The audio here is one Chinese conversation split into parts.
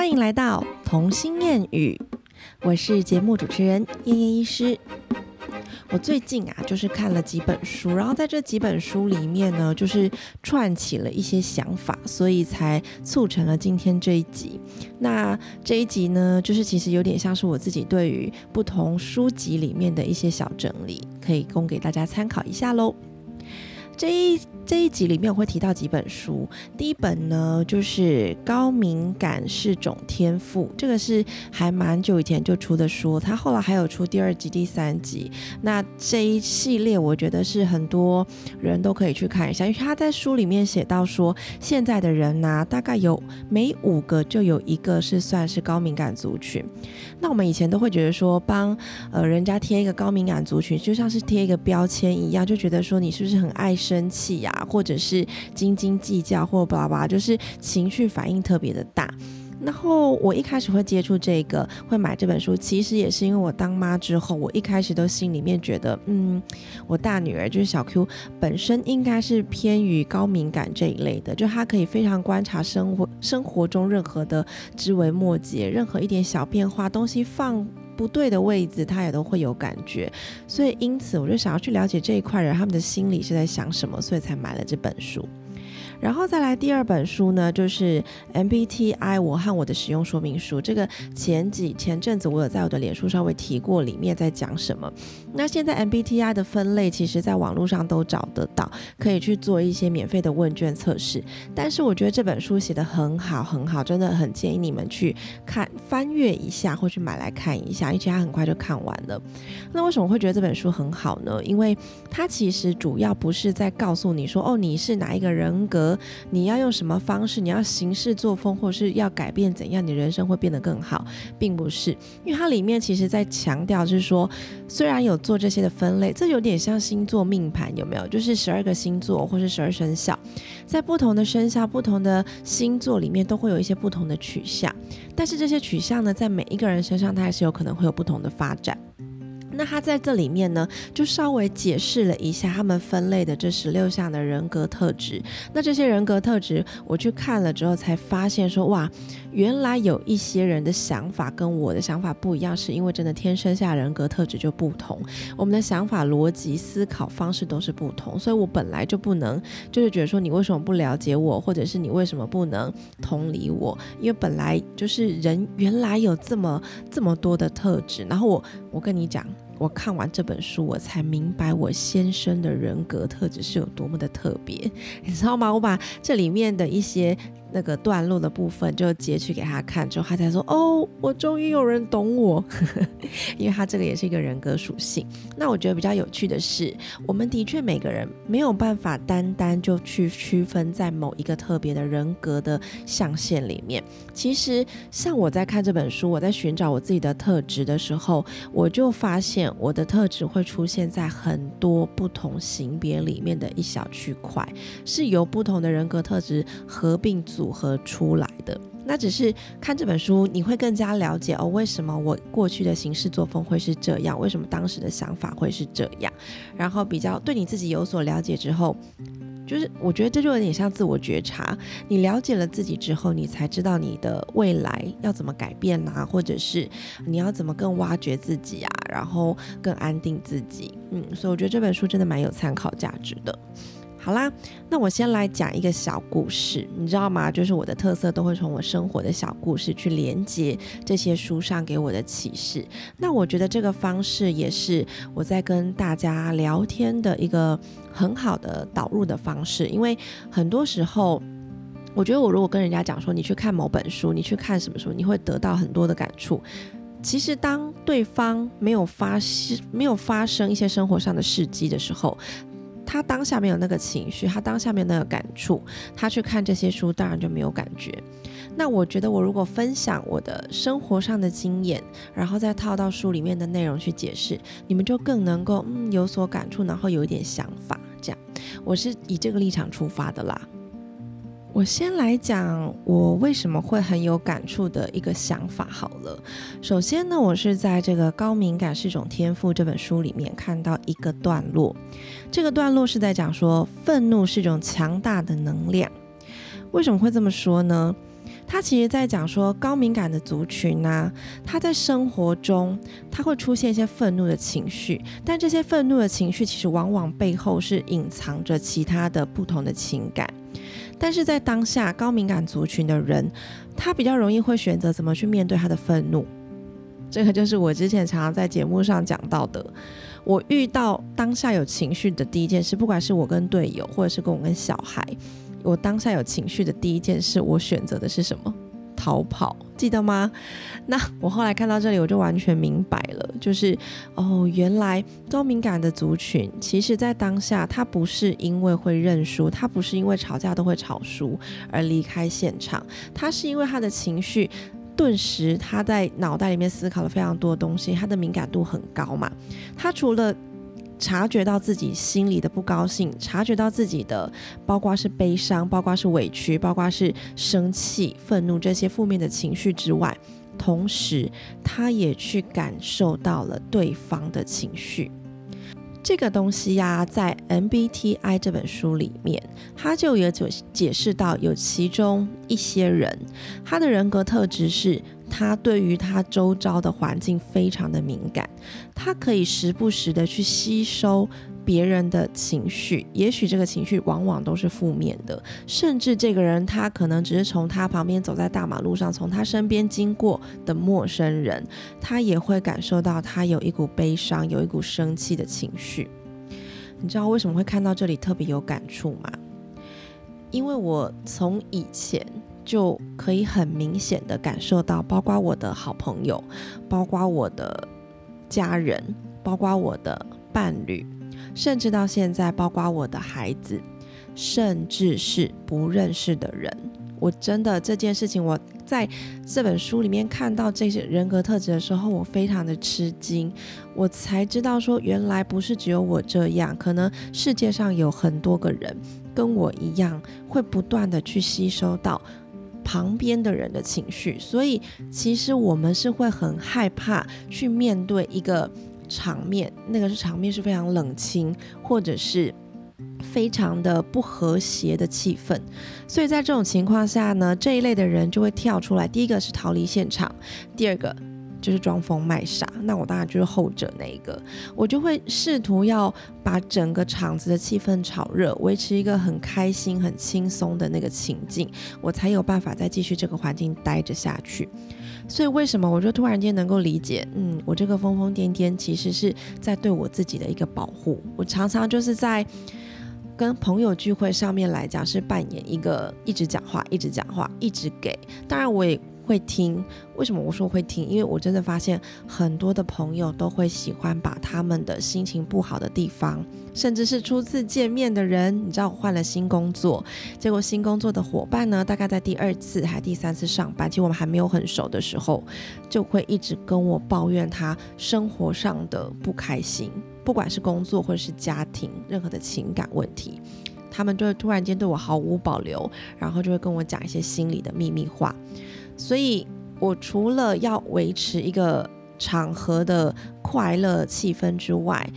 欢迎来到童心谚语，我是节目主持人燕燕医师。我最近啊，就是看了几本书，然后在这几本书里面呢，就是串起了一些想法，所以才促成了今天这一集。那这一集呢，就是其实有点像是我自己对于不同书籍里面的一些小整理，可以供给大家参考一下喽。这一这一集里面我会提到几本书，第一本呢就是高敏感是种天赋，这个是还蛮久以前就出的书，它后来还有出第二集、第三集。那这一系列我觉得是很多人都可以去看一下，因为他在书里面写到说，现在的人呢，大概有每五个就有一个是算是高敏感族群。那我们以前都会觉得说，帮呃人家贴一个高敏感族群，就像是贴一个标签一样，就觉得说你是不是很爱生气呀？或者是斤斤计较，或巴拉巴拉，就是情绪反应特别的大。然后我一开始会接触这个，会买这本书，其实也是因为我当妈之后，我一开始都心里面觉得，嗯，我大女儿就是小 Q 本身应该是偏于高敏感这一类的，就她可以非常观察生活生活中任何的枝微末节，任何一点小变化，东西放不对的位置，他也都会有感觉。所以因此，我就想要去了解这一块人他们的心里是在想什么，所以才买了这本书。然后再来第二本书呢，就是 MBTI 我和我的使用说明书。这个前几前阵子我有在我的脸书稍微提过，里面在讲什么。那现在 MBTI 的分类，其实在网络上都找得到，可以去做一些免费的问卷测试。但是我觉得这本书写的很好，很好，真的很建议你们去看翻阅一下，或去买来看一下，因为它很快就看完了。那为什么会觉得这本书很好呢？因为它其实主要不是在告诉你说，哦，你是哪一个人格。你要用什么方式？你要行事作风，或是要改变怎样，你人生会变得更好，并不是，因为它里面其实在强调，是说，虽然有做这些的分类，这有点像星座命盘，有没有？就是十二个星座或是十二生肖，在不同的生肖、不同的星座里面，都会有一些不同的取向，但是这些取向呢，在每一个人身上，它还是有可能会有不同的发展。那他在这里面呢，就稍微解释了一下他们分类的这十六项的人格特质。那这些人格特质，我去看了之后才发现说，哇，原来有一些人的想法跟我的想法不一样，是因为真的天生下人格特质就不同，我们的想法、逻辑、思考方式都是不同，所以我本来就不能，就是觉得说你为什么不了解我，或者是你为什么不能同理我，因为本来就是人原来有这么这么多的特质，然后我我跟你讲。我看完这本书，我才明白我先生的人格特质是有多么的特别，你知道吗？我把这里面的一些。那个段落的部分就截取给他看，之后他才说：“哦，我终于有人懂我。”因为他这个也是一个人格属性。那我觉得比较有趣的是，我们的确每个人没有办法单单就去区分在某一个特别的人格的象限里面。其实，像我在看这本书，我在寻找我自己的特质的时候，我就发现我的特质会出现在很多不同型别里面的一小区块，是由不同的人格特质合并。组合出来的，那只是看这本书，你会更加了解哦，为什么我过去的行事作风会是这样？为什么当时的想法会是这样？然后比较对你自己有所了解之后，就是我觉得这就有点像自我觉察。你了解了自己之后，你才知道你的未来要怎么改变啊，或者是你要怎么更挖掘自己啊，然后更安定自己。嗯，所以我觉得这本书真的蛮有参考价值的。好啦，那我先来讲一个小故事，你知道吗？就是我的特色都会从我生活的小故事去连接这些书上给我的启示。那我觉得这个方式也是我在跟大家聊天的一个很好的导入的方式，因为很多时候，我觉得我如果跟人家讲说你去看某本书，你去看什么书，你会得到很多的感触。其实当对方没有发生没有发生一些生活上的事迹的时候。他当下没有那个情绪，他当下没有那个感触，他去看这些书，当然就没有感觉。那我觉得，我如果分享我的生活上的经验，然后再套到书里面的内容去解释，你们就更能够嗯有所感触，然后有一点想法。这样，我是以这个立场出发的啦。我先来讲我为什么会很有感触的一个想法好了。首先呢，我是在这个《高敏感是一种天赋》这本书里面看到一个段落，这个段落是在讲说愤怒是一种强大的能量。为什么会这么说呢？他其实在讲说，高敏感的族群呢，他在生活中他会出现一些愤怒的情绪，但这些愤怒的情绪其实往往背后是隐藏着其他的不同的情感。但是在当下，高敏感族群的人，他比较容易会选择怎么去面对他的愤怒。这个就是我之前常常在节目上讲到的。我遇到当下有情绪的第一件事，不管是我跟队友，或者是跟我跟小孩，我当下有情绪的第一件事，我选择的是什么？逃跑，记得吗？那我后来看到这里，我就完全明白了，就是哦，原来高敏感的族群，其实在当下，他不是因为会认输，他不是因为吵架都会吵输而离开现场，他是因为他的情绪。顿时，他在脑袋里面思考了非常多东西，他的敏感度很高嘛。他除了察觉到自己心里的不高兴，察觉到自己的，包括是悲伤，包括是委屈，包括是生气、愤怒这些负面的情绪之外，同时他也去感受到了对方的情绪。这个东西呀，在 MBTI 这本书里面，他就有解解释到，有其中一些人，他的人格特质是，他对于他周遭的环境非常的敏感，他可以时不时的去吸收。别人的情绪，也许这个情绪往往都是负面的，甚至这个人他可能只是从他旁边走在大马路上，从他身边经过的陌生人，他也会感受到他有一股悲伤，有一股生气的情绪。你知道为什么会看到这里特别有感触吗？因为我从以前就可以很明显的感受到，包括我的好朋友，包括我的家人，包括我的伴侣。甚至到现在，包括我的孩子，甚至是不认识的人，我真的这件事情，我在这本书里面看到这些人格特质的时候，我非常的吃惊，我才知道说，原来不是只有我这样，可能世界上有很多个人跟我一样，会不断的去吸收到旁边的人的情绪，所以其实我们是会很害怕去面对一个。场面，那个是场面是非常冷清，或者是非常的不和谐的气氛，所以在这种情况下呢，这一类的人就会跳出来。第一个是逃离现场，第二个。就是装疯卖傻，那我当然就是后者那一个，我就会试图要把整个场子的气氛炒热，维持一个很开心、很轻松的那个情境，我才有办法再继续这个环境待着下去。所以为什么我就突然间能够理解，嗯，我这个疯疯癫癫其实是在对我自己的一个保护。我常常就是在跟朋友聚会上面来讲，是扮演一个一直讲话、一直讲话、一直给。当然我也。会听，为什么我说会听？因为我真的发现很多的朋友都会喜欢把他们的心情不好的地方，甚至是初次见面的人，你知道我换了新工作，结果新工作的伙伴呢，大概在第二次还第三次上班，其实我们还没有很熟的时候，就会一直跟我抱怨他生活上的不开心，不管是工作或者是家庭任何的情感问题，他们就会突然间对我毫无保留，然后就会跟我讲一些心里的秘密话。所以，我除了要维持一个场合的快乐气氛之外，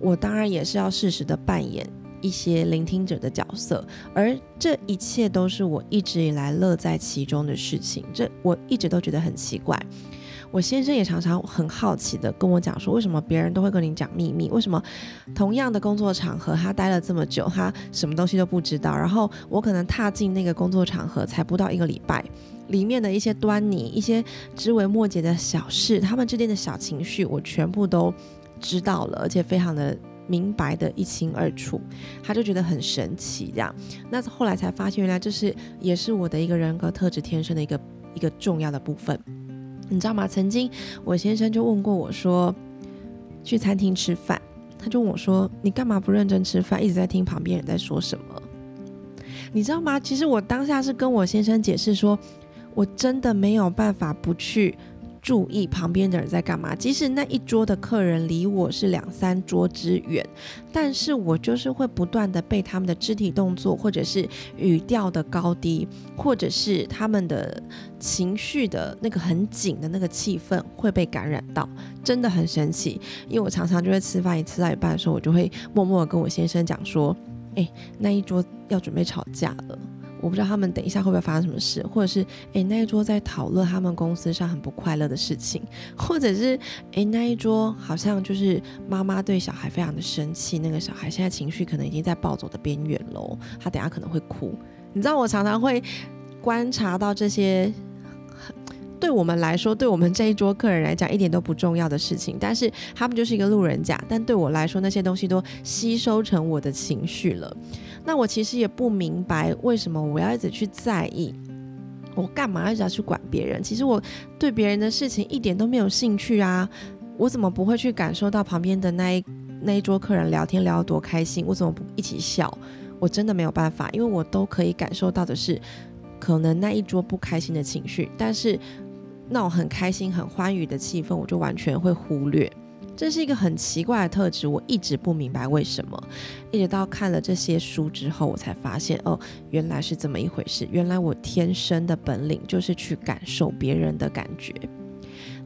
我当然也是要适时的扮演一些聆听者的角色，而这一切都是我一直以来乐在其中的事情。这我一直都觉得很奇怪。我先生也常常很好奇的跟我讲说，为什么别人都会跟你讲秘密？为什么同样的工作场合，他待了这么久，他什么东西都不知道？然后我可能踏进那个工作场合才不到一个礼拜。里面的一些端倪、一些枝微末节的小事，他们之间的小情绪，我全部都知道了，而且非常的明白的一清二楚。他就觉得很神奇，这样。那后来才发现，原来这是也是我的一个人格特质天生的一个一个重要的部分。你知道吗？曾经我先生就问过我说，去餐厅吃饭，他就问我说：“你干嘛不认真吃饭，一直在听旁边人在说什么？”你知道吗？其实我当下是跟我先生解释说。我真的没有办法不去注意旁边的人在干嘛，即使那一桌的客人离我是两三桌之远，但是我就是会不断的被他们的肢体动作，或者是语调的高低，或者是他们的情绪的那个很紧的那个气氛会被感染到，真的很神奇。因为我常常就会吃饭，一吃到一半的时候，我就会默默跟我先生讲说：“哎，那一桌要准备吵架了。”我不知道他们等一下会不会发生什么事，或者是诶那一桌在讨论他们公司上很不快乐的事情，或者是诶那一桌好像就是妈妈对小孩非常的生气，那个小孩现在情绪可能已经在暴走的边缘喽，他等下可能会哭。你知道我常常会观察到这些。对我们来说，对我们这一桌客人来讲，一点都不重要的事情，但是他们就是一个路人甲。但对我来说，那些东西都吸收成我的情绪了。那我其实也不明白，为什么我要一直去在意，我干嘛一直要去管别人？其实我对别人的事情一点都没有兴趣啊！我怎么不会去感受到旁边的那一那一桌客人聊天聊得多开心？我怎么不一起笑？我真的没有办法，因为我都可以感受到的是，可能那一桌不开心的情绪，但是。那种很开心、很欢愉的气氛，我就完全会忽略。这是一个很奇怪的特质，我一直不明白为什么。一直到看了这些书之后，我才发现，哦，原来是这么一回事。原来我天生的本领就是去感受别人的感觉。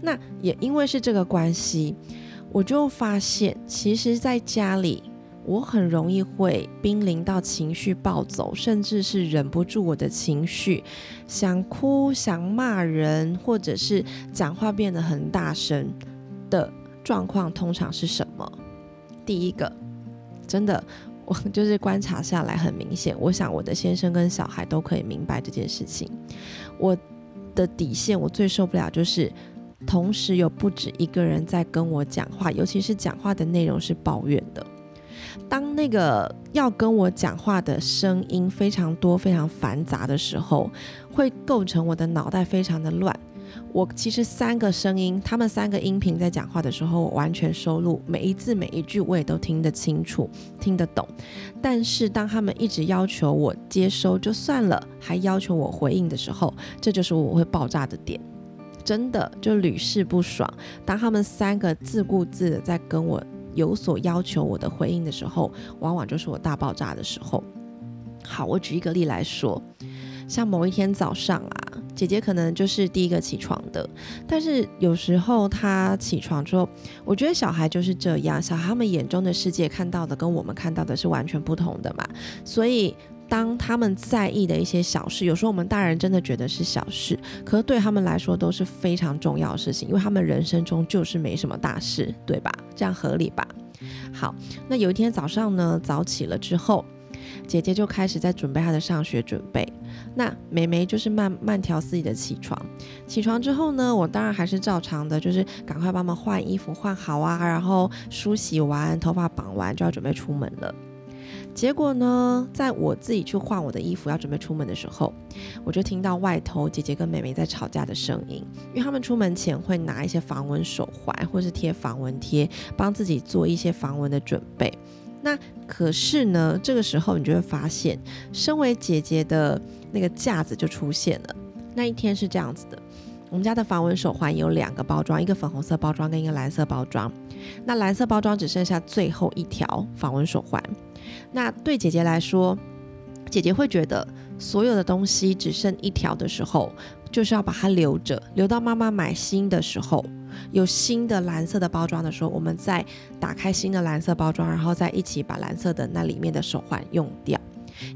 那也因为是这个关系，我就发现，其实在家里。我很容易会濒临到情绪暴走，甚至是忍不住我的情绪，想哭、想骂人，或者是讲话变得很大声的状况，通常是什么？第一个，真的，我就是观察下来很明显，我想我的先生跟小孩都可以明白这件事情。我的底线，我最受不了就是同时有不止一个人在跟我讲话，尤其是讲话的内容是抱怨的。当那个要跟我讲话的声音非常多、非常繁杂的时候，会构成我的脑袋非常的乱。我其实三个声音，他们三个音频在讲话的时候，我完全收录每一字每一句，我也都听得清楚、听得懂。但是当他们一直要求我接收就算了，还要求我回应的时候，这就是我会爆炸的点。真的就屡试不爽。当他们三个自顾自的在跟我。有所要求我的回应的时候，往往就是我大爆炸的时候。好，我举一个例来说，像某一天早上啊，姐姐可能就是第一个起床的，但是有时候她起床之后，我觉得小孩就是这样，小孩他们眼中的世界看到的跟我们看到的是完全不同的嘛，所以。当他们在意的一些小事，有时候我们大人真的觉得是小事，可是对他们来说都是非常重要的事情，因为他们人生中就是没什么大事，对吧？这样合理吧？好，那有一天早上呢，早起了之后，姐姐就开始在准备她的上学准备，那妹妹就是慢慢条斯理的起床。起床之后呢，我当然还是照常的，就是赶快帮忙换衣服换好啊，然后梳洗完，头发绑完，就要准备出门了。结果呢，在我自己去换我的衣服，要准备出门的时候，我就听到外头姐姐跟妹妹在吵架的声音。因为他们出门前会拿一些防蚊手环，或是贴防蚊贴，帮自己做一些防蚊的准备。那可是呢，这个时候你就会发现，身为姐姐的那个架子就出现了。那一天是这样子的，我们家的防蚊手环有两个包装，一个粉红色包装跟一个蓝色包装。那蓝色包装只剩下最后一条防蚊手环。那对姐姐来说，姐姐会觉得所有的东西只剩一条的时候，就是要把它留着，留到妈妈买新的时候，有新的蓝色的包装的时候，我们再打开新的蓝色包装，然后再一起把蓝色的那里面的手环用掉，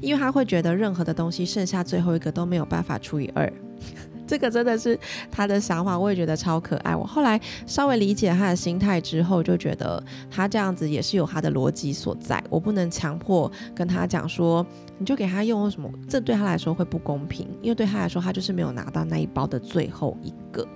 因为她会觉得任何的东西剩下最后一个都没有办法除以二。这个真的是他的想法，我也觉得超可爱。我后来稍微理解他的心态之后，就觉得他这样子也是有他的逻辑所在。我不能强迫跟他讲说，你就给他用什么，这对他来说会不公平，因为对他来说，他就是没有拿到那一包的最后一个。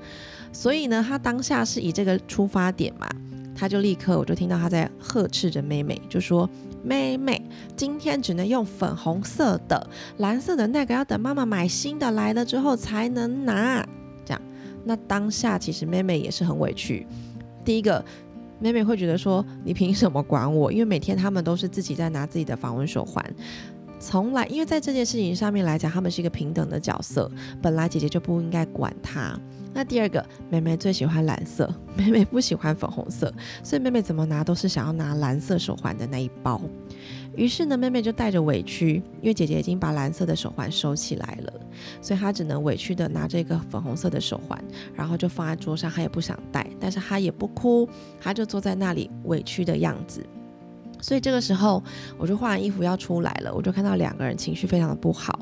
所以呢，他当下是以这个出发点嘛，他就立刻我就听到他在呵斥着妹妹，就说。妹妹，今天只能用粉红色的，蓝色的那个要等妈妈买新的来了之后才能拿。这样，那当下其实妹妹也是很委屈。第一个，妹妹会觉得说，你凭什么管我？因为每天他们都是自己在拿自己的防蚊手环。从来，因为在这件事情上面来讲，他们是一个平等的角色，本来姐姐就不应该管他。那第二个，妹妹最喜欢蓝色，妹妹不喜欢粉红色，所以妹妹怎么拿都是想要拿蓝色手环的那一包。于是呢，妹妹就带着委屈，因为姐姐已经把蓝色的手环收起来了，所以她只能委屈的拿这个粉红色的手环，然后就放在桌上，她也不想戴，但是她也不哭，她就坐在那里委屈的样子。所以这个时候，我就换完衣服要出来了，我就看到两个人情绪非常的不好，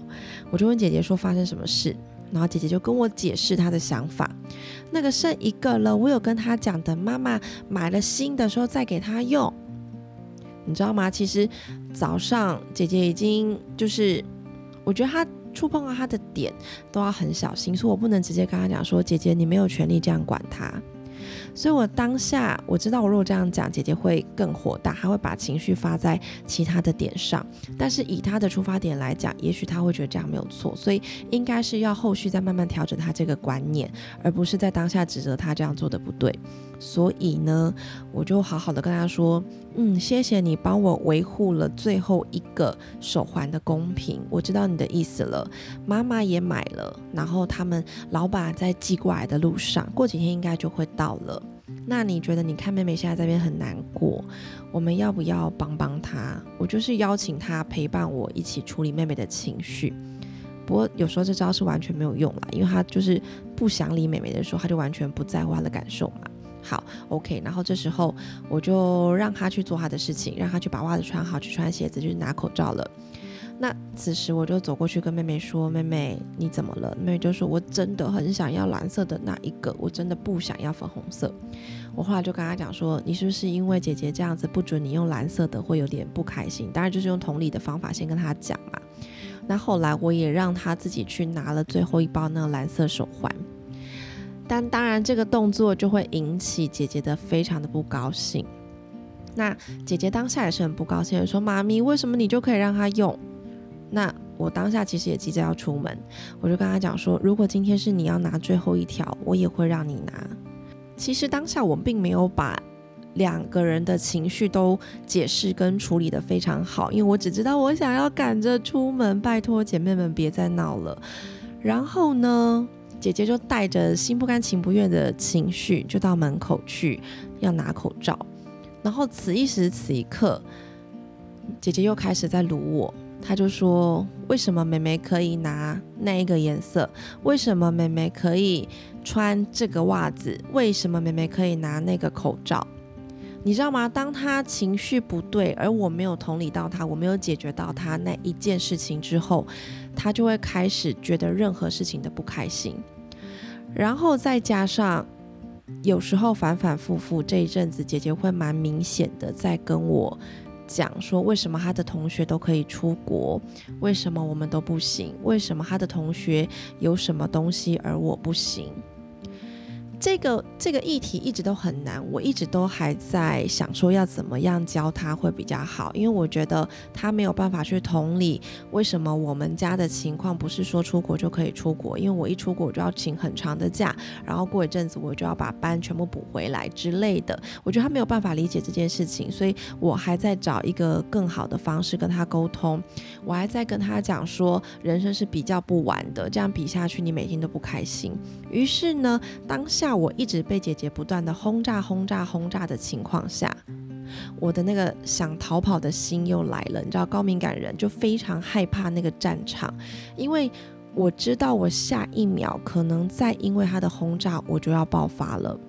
我就问姐姐说发生什么事，然后姐姐就跟我解释她的想法，那个剩一个了，我有跟她讲等，妈妈买了新的时候再给她用，你知道吗？其实早上姐姐已经就是，我觉得她触碰到她的点都要很小心，所以我不能直接跟她讲说，姐姐你没有权利这样管她。所以，我当下我知道，我如果这样讲，姐姐会更火大，她会把情绪发在其他的点上。但是，以她的出发点来讲，也许她会觉得这样没有错，所以应该是要后续再慢慢调整她这个观念，而不是在当下指责她这样做的不对。所以呢，我就好好的跟他说：“嗯，谢谢你帮我维护了最后一个手环的公平，我知道你的意思了。妈妈也买了，然后他们老板在寄过来的路上，过几天应该就会到了。”那你觉得，你看妹妹现在这边很难过，我们要不要帮帮她？我就是邀请她陪伴我一起处理妹妹的情绪。不过有时候这招是完全没有用啦，因为她就是不想理妹妹的时候，她就完全不在乎她的感受嘛。好，OK，然后这时候我就让她去做她的事情，让她去把袜子穿好，去穿鞋子，去拿口罩了。那此时我就走过去跟妹妹说：“妹妹，你怎么了？”妹妹就说：“我真的很想要蓝色的那一个，我真的不想要粉红色。”我后来就跟她讲说：“你是不是因为姐姐这样子不准你用蓝色的，会有点不开心？”当然就是用同理的方法先跟她讲嘛。那后来我也让她自己去拿了最后一包那个蓝色手环，但当然这个动作就会引起姐姐的非常的不高兴。那姐姐当下也是很不高兴，说：“妈咪，为什么你就可以让她用？”那我当下其实也急着要出门，我就跟他讲说，如果今天是你要拿最后一条，我也会让你拿。其实当下我并没有把两个人的情绪都解释跟处理的非常好，因为我只知道我想要赶着出门，拜托姐妹们别再闹了。然后呢，姐姐就带着心不甘情不愿的情绪就到门口去要拿口罩，然后此一时此一刻，姐姐又开始在撸我。她就说：“为什么妹妹可以拿那一个颜色？为什么妹妹可以穿这个袜子？为什么妹妹可以拿那个口罩？你知道吗？当他情绪不对，而我没有同理到他，我没有解决到他那一件事情之后，他就会开始觉得任何事情的不开心。然后再加上有时候反反复复，这一阵子姐姐会蛮明显的在跟我。”讲说为什么他的同学都可以出国，为什么我们都不行？为什么他的同学有什么东西而我不行？这个这个议题一直都很难，我一直都还在想说要怎么样教他会比较好，因为我觉得他没有办法去同理为什么我们家的情况不是说出国就可以出国，因为我一出国我就要请很长的假，然后过一阵子我就要把班全部补回来之类的，我觉得他没有办法理解这件事情，所以我还在找一个更好的方式跟他沟通，我还在跟他讲说人生是比较不完的，这样比下去你每天都不开心，于是呢当下。在我一直被姐姐不断的轰炸、轰炸、轰炸的情况下，我的那个想逃跑的心又来了。你知道，高敏感人就非常害怕那个战场，因为我知道我下一秒可能再因为他的轰炸，我就要爆发了。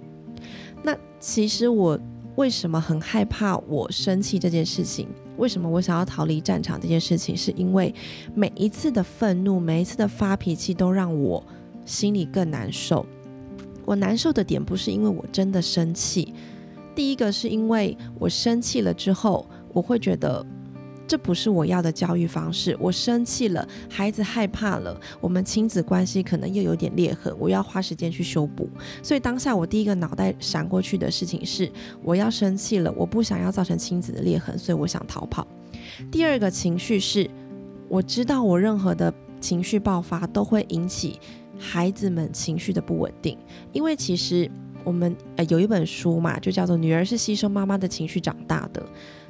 那其实我为什么很害怕我生气这件事情？为什么我想要逃离战场这件事情？是因为每一次的愤怒，每一次的发脾气，都让我心里更难受。我难受的点不是因为我真的生气，第一个是因为我生气了之后，我会觉得这不是我要的教育方式。我生气了，孩子害怕了，我们亲子关系可能又有点裂痕，我要花时间去修补。所以当下我第一个脑袋闪过去的事情是，我要生气了，我不想要造成亲子的裂痕，所以我想逃跑。第二个情绪是，我知道我任何的情绪爆发都会引起。孩子们情绪的不稳定，因为其实我们呃有一本书嘛，就叫做《女儿是吸收妈妈的情绪长大的》，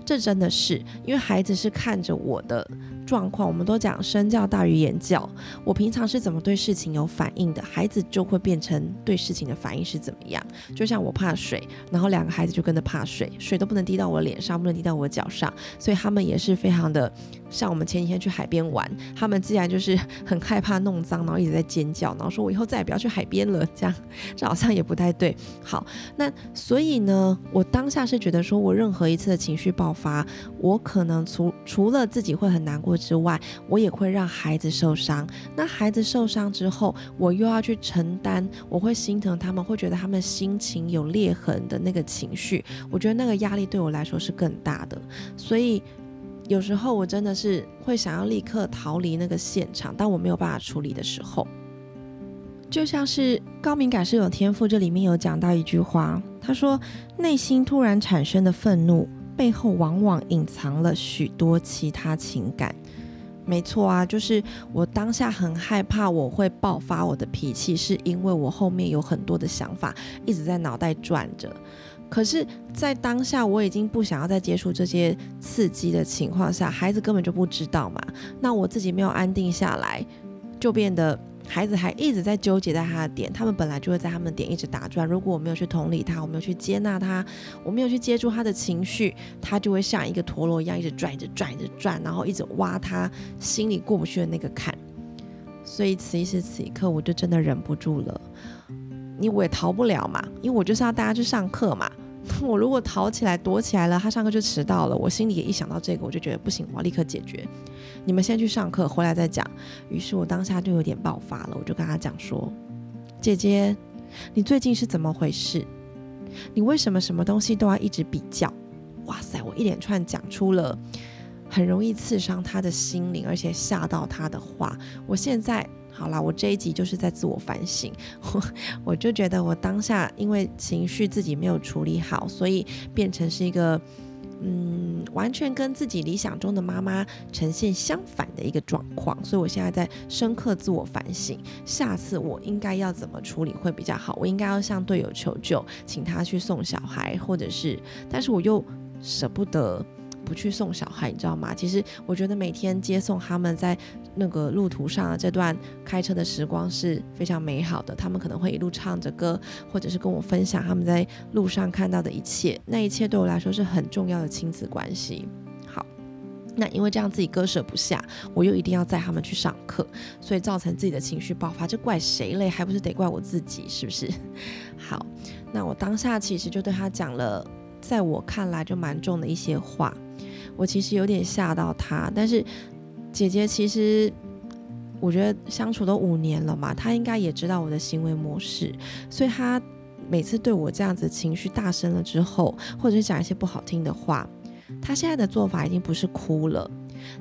这真的是因为孩子是看着我的状况，我们都讲身教大于言教。我平常是怎么对事情有反应的，孩子就会变成对事情的反应是怎么样。就像我怕水，然后两个孩子就跟着怕水，水都不能滴到我脸上，不能滴到我脚上，所以他们也是非常的。像我们前几天去海边玩，他们既然就是很害怕弄脏，然后一直在尖叫，然后说我以后再也不要去海边了，这样 这好像也不太对。好，那所以呢，我当下是觉得说我任何一次的情绪爆发，我可能除除了自己会很难过之外，我也会让孩子受伤。那孩子受伤之后，我又要去承担，我会心疼他们，会觉得他们心情有裂痕的那个情绪，我觉得那个压力对我来说是更大的，所以。有时候我真的是会想要立刻逃离那个现场，当我没有办法处理的时候，就像是高敏感是有天赋。这里面有讲到一句话，他说：“内心突然产生的愤怒背后，往往隐藏了许多其他情感。”没错啊，就是我当下很害怕我会爆发我的脾气，是因为我后面有很多的想法一直在脑袋转着。可是，在当下我已经不想要再接触这些刺激的情况下，孩子根本就不知道嘛。那我自己没有安定下来，就变得孩子还一直在纠结在他的点。他们本来就会在他们的点一直打转。如果我没有去同理他，我没有去接纳他，我没有去接住他的情绪，他就会像一个陀螺一样一直转，一直转，一直转，然后一直挖他心里过不去的那个坎。所以此一时此刻，我就真的忍不住了。你我也逃不了嘛，因为我就是要大家去上课嘛。我如果逃起来躲起来了，他上课就迟到了。我心里也一想到这个，我就觉得不行，我要立刻解决。你们先去上课，回来再讲。于是我当下就有点爆发了，我就跟他讲说：“姐姐，你最近是怎么回事？你为什么什么东西都要一直比较？”哇塞，我一连串讲出了很容易刺伤他的心灵，而且吓到他的话。我现在。好啦，我这一集就是在自我反省，我 我就觉得我当下因为情绪自己没有处理好，所以变成是一个嗯，完全跟自己理想中的妈妈呈现相反的一个状况，所以我现在在深刻自我反省，下次我应该要怎么处理会比较好？我应该要向队友求救，请他去送小孩，或者是，但是我又舍不得。不去送小孩，你知道吗？其实我觉得每天接送他们在那个路途上的这段开车的时光是非常美好的。他们可能会一路唱着歌，或者是跟我分享他们在路上看到的一切。那一切对我来说是很重要的亲子关系。好，那因为这样自己割舍不下，我又一定要载他们去上课，所以造成自己的情绪爆发。这怪谁嘞？还不是得怪我自己，是不是？好，那我当下其实就对他讲了，在我看来就蛮重的一些话。我其实有点吓到他，但是姐姐其实我觉得相处都五年了嘛，她应该也知道我的行为模式，所以她每次对我这样子情绪大声了之后，或者是讲一些不好听的话，她现在的做法已经不是哭了，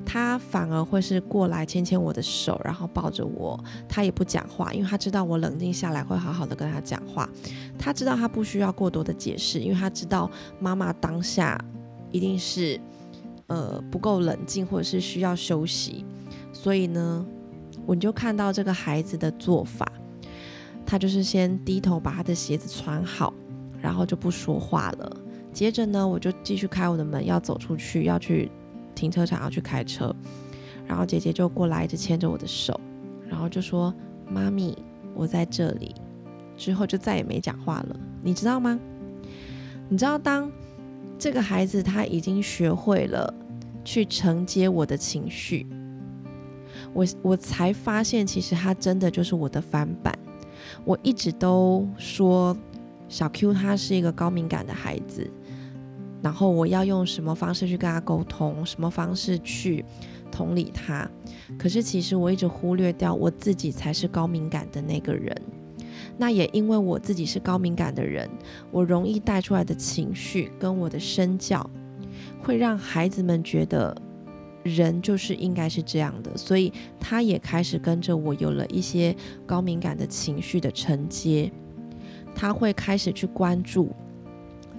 她反而会是过来牵牵我的手，然后抱着我，她也不讲话，因为她知道我冷静下来会好好的跟她讲话，她知道她不需要过多的解释，因为她知道妈妈当下一定是。呃，不够冷静，或者是需要休息，所以呢，我就看到这个孩子的做法，他就是先低头把他的鞋子穿好，然后就不说话了。接着呢，我就继续开我的门，要走出去，要去停车场，要去开车。然后姐姐就过来，一直牵着我的手，然后就说：“妈咪，我在这里。”之后就再也没讲话了。你知道吗？你知道当这个孩子他已经学会了。去承接我的情绪，我我才发现，其实他真的就是我的翻版。我一直都说小 Q 他是一个高敏感的孩子，然后我要用什么方式去跟他沟通，什么方式去同理他。可是其实我一直忽略掉我自己才是高敏感的那个人。那也因为我自己是高敏感的人，我容易带出来的情绪跟我的身教。会让孩子们觉得人就是应该是这样的，所以他也开始跟着我有了一些高敏感的情绪的承接。他会开始去关注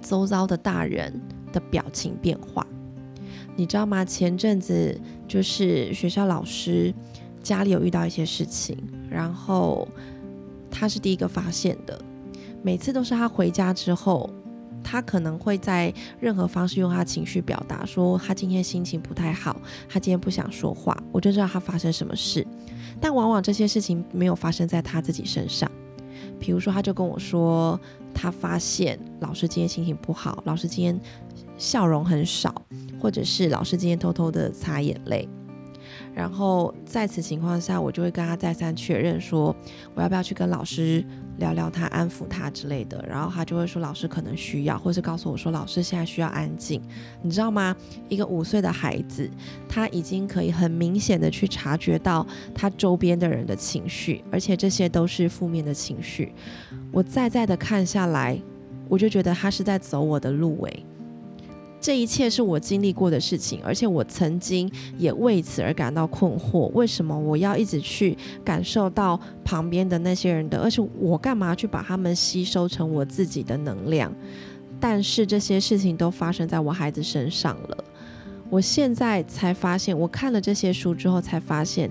周遭的大人的表情变化，你知道吗？前阵子就是学校老师家里有遇到一些事情，然后他是第一个发现的，每次都是他回家之后。他可能会在任何方式用他情绪表达，说他今天心情不太好，他今天不想说话，我就知道他发生什么事。但往往这些事情没有发生在他自己身上。比如说，他就跟我说，他发现老师今天心情不好，老师今天笑容很少，或者是老师今天偷偷的擦眼泪。然后在此情况下，我就会跟他再三确认说，我要不要去跟老师聊聊他，安抚他之类的。然后他就会说，老师可能需要，或是告诉我说，老师现在需要安静。你知道吗？一个五岁的孩子，他已经可以很明显的去察觉到他周边的人的情绪，而且这些都是负面的情绪。我再再的看下来，我就觉得他是在走我的路诶。这一切是我经历过的事情，而且我曾经也为此而感到困惑。为什么我要一直去感受到旁边的那些人的？而且我干嘛去把他们吸收成我自己的能量？但是这些事情都发生在我孩子身上了。我现在才发现，我看了这些书之后才发现。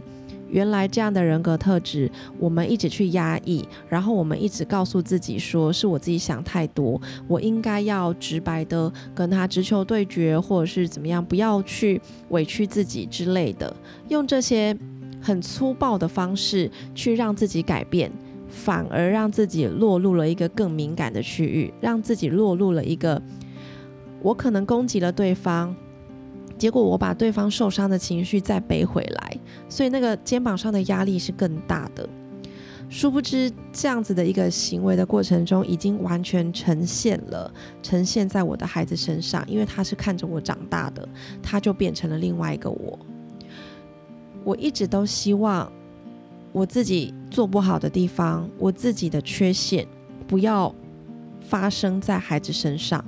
原来这样的人格特质，我们一直去压抑，然后我们一直告诉自己说是我自己想太多，我应该要直白的跟他直球对决，或者是怎么样，不要去委屈自己之类的，用这些很粗暴的方式去让自己改变，反而让自己落入了一个更敏感的区域，让自己落入了一个我可能攻击了对方。结果我把对方受伤的情绪再背回来，所以那个肩膀上的压力是更大的。殊不知，这样子的一个行为的过程中，已经完全呈现了，呈现在我的孩子身上，因为他是看着我长大的，他就变成了另外一个我。我一直都希望我自己做不好的地方，我自己的缺陷不要发生在孩子身上，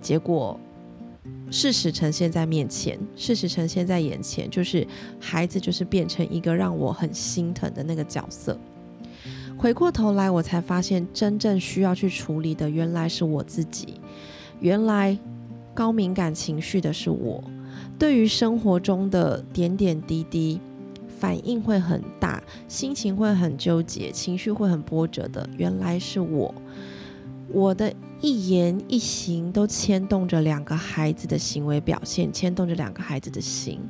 结果。事实呈现在面前，事实呈现在眼前，就是孩子就是变成一个让我很心疼的那个角色。回过头来，我才发现真正需要去处理的原来是我自己。原来高敏感情绪的是我，对于生活中的点点滴滴反应会很大，心情会很纠结，情绪会很波折的，原来是我。我的一言一行都牵动着两个孩子的行为表现，牵动着两个孩子的心。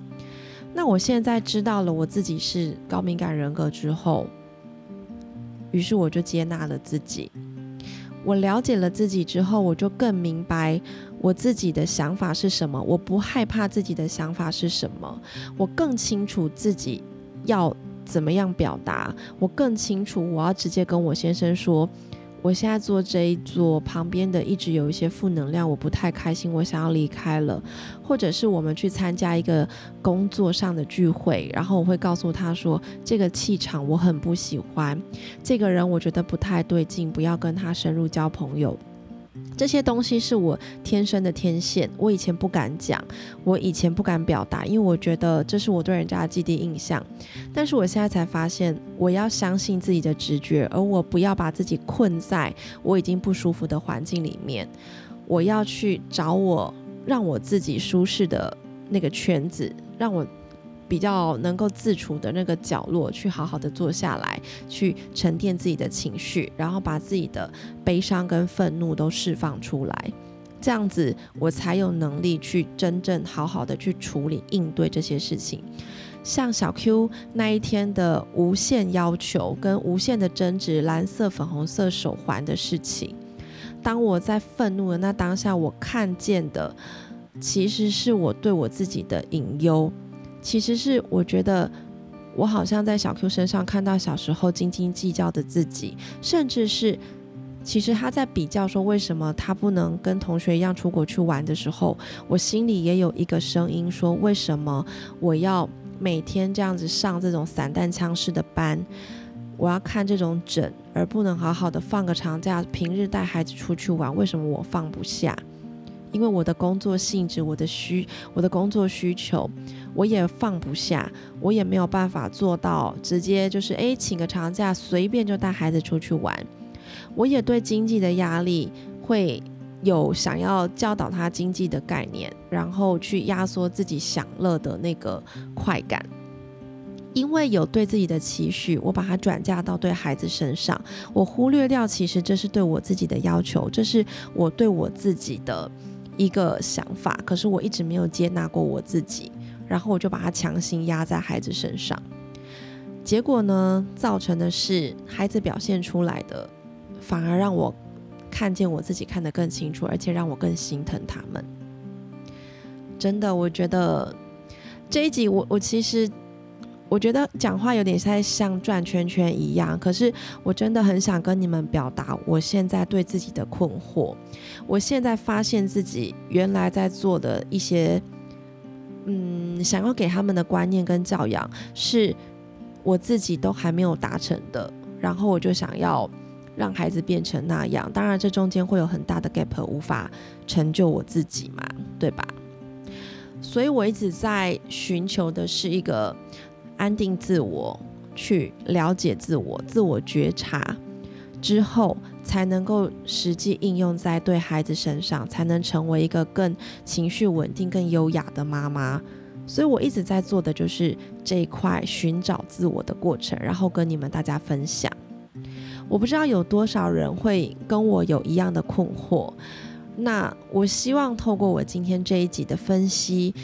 那我现在知道了我自己是高敏感人格之后，于是我就接纳了自己。我了解了自己之后，我就更明白我自己的想法是什么。我不害怕自己的想法是什么，我更清楚自己要怎么样表达。我更清楚我要直接跟我先生说。我现在坐这一座旁边的一直有一些负能量，我不太开心，我想要离开了，或者是我们去参加一个工作上的聚会，然后我会告诉他说，这个气场我很不喜欢，这个人我觉得不太对劲，不要跟他深入交朋友。这些东西是我天生的天线，我以前不敢讲，我以前不敢表达，因为我觉得这是我对人家的既定印象。但是我现在才发现，我要相信自己的直觉，而我不要把自己困在我已经不舒服的环境里面。我要去找我让我自己舒适的那个圈子，让我。比较能够自处的那个角落，去好好的坐下来，去沉淀自己的情绪，然后把自己的悲伤跟愤怒都释放出来，这样子我才有能力去真正好好的去处理应对这些事情。像小 Q 那一天的无限要求跟无限的争执蓝色粉红色手环的事情，当我在愤怒的那当下，我看见的其实是我对我自己的隐忧。其实是我觉得，我好像在小 Q 身上看到小时候斤斤计较的自己，甚至是其实他在比较说为什么他不能跟同学一样出国去玩的时候，我心里也有一个声音说，为什么我要每天这样子上这种散弹枪式的班，我要看这种诊，而不能好好的放个长假，平日带孩子出去玩，为什么我放不下？因为我的工作性质，我的需，我的工作需求，我也放不下，我也没有办法做到直接就是诶，请个长假，随便就带孩子出去玩。我也对经济的压力会有想要教导他经济的概念，然后去压缩自己享乐的那个快感。因为有对自己的期许，我把它转嫁到对孩子身上，我忽略掉其实这是对我自己的要求，这是我对我自己的一个想法，可是我一直没有接纳过我自己，然后我就把它强行压在孩子身上，结果呢，造成的是孩子表现出来的，反而让我看见我自己看得更清楚，而且让我更心疼他们。真的，我觉得这一集我我其实。我觉得讲话有点在像转圈圈一样，可是我真的很想跟你们表达我现在对自己的困惑。我现在发现自己原来在做的一些，嗯，想要给他们的观念跟教养，是我自己都还没有达成的。然后我就想要让孩子变成那样，当然这中间会有很大的 gap，无法成就我自己嘛，对吧？所以我一直在寻求的是一个。安定自我，去了解自我，自我觉察之后，才能够实际应用在对孩子身上，才能成为一个更情绪稳定、更优雅的妈妈。所以我一直在做的就是这一块寻找自我的过程，然后跟你们大家分享。我不知道有多少人会跟我有一样的困惑。那我希望透过我今天这一集的分析，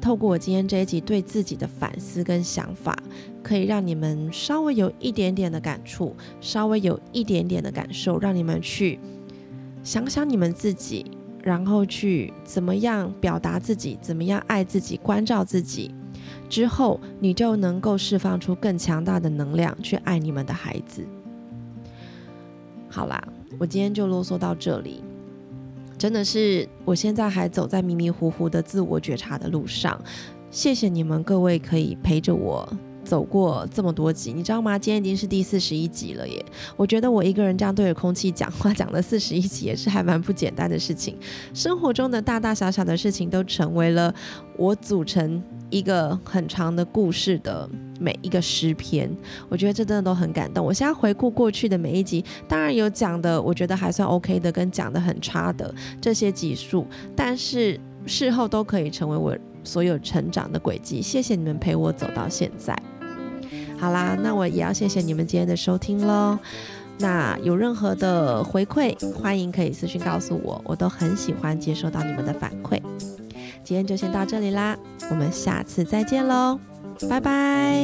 透过我今天这一集对自己的反思跟想法，可以让你们稍微有一点点的感触，稍微有一点点的感受，让你们去想想你们自己，然后去怎么样表达自己，怎么样爱自己，关照自己，之后你就能够释放出更强大的能量去爱你们的孩子。好啦，我今天就啰嗦到这里。真的是，我现在还走在迷迷糊糊的自我觉察的路上。谢谢你们各位可以陪着我走过这么多集，你知道吗？今天已经是第四十一集了耶！我觉得我一个人这样对着空气讲话，讲了四十一集也是还蛮不简单的事情。生活中的大大小小的事情都成为了我组成。一个很长的故事的每一个诗篇，我觉得这真的都很感动。我现在回顾过去的每一集，当然有讲的，我觉得还算 OK 的，跟讲的很差的这些集数，但是事后都可以成为我所有成长的轨迹。谢谢你们陪我走到现在。好啦，那我也要谢谢你们今天的收听喽。那有任何的回馈，欢迎可以私信告诉我，我都很喜欢接收到你们的反馈。今天就先到这里啦，我们下次再见喽，拜拜。